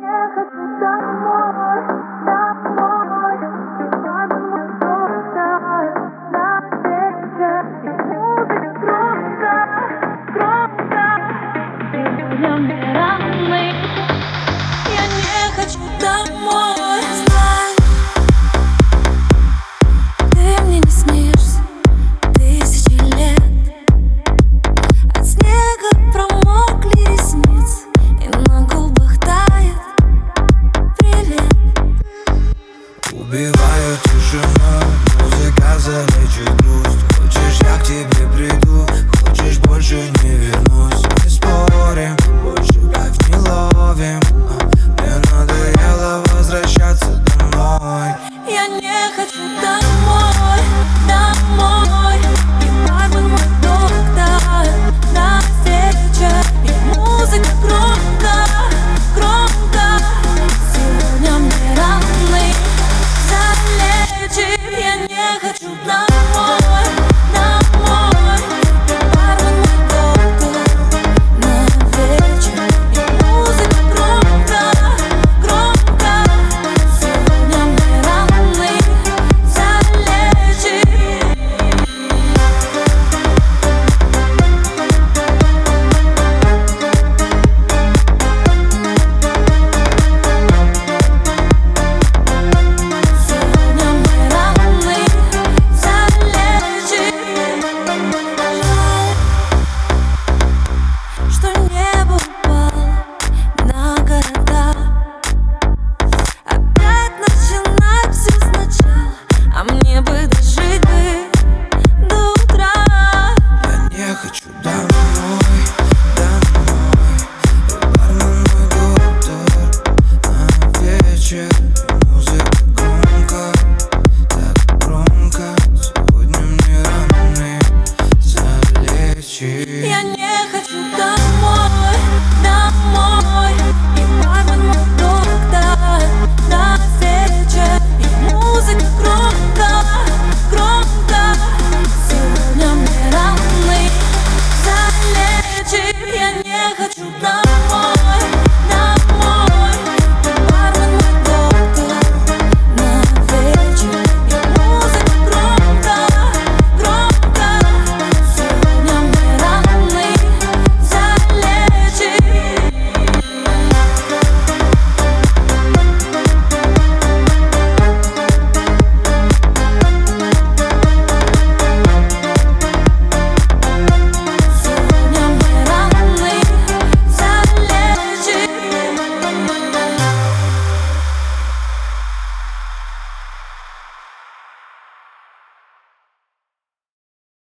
не хочу домой cause of ночи Я не хочу домой, домой. И бармен мой доктор до вечера И музыка громко, громко. Сегодня мне равны залечит Я не хочу домой.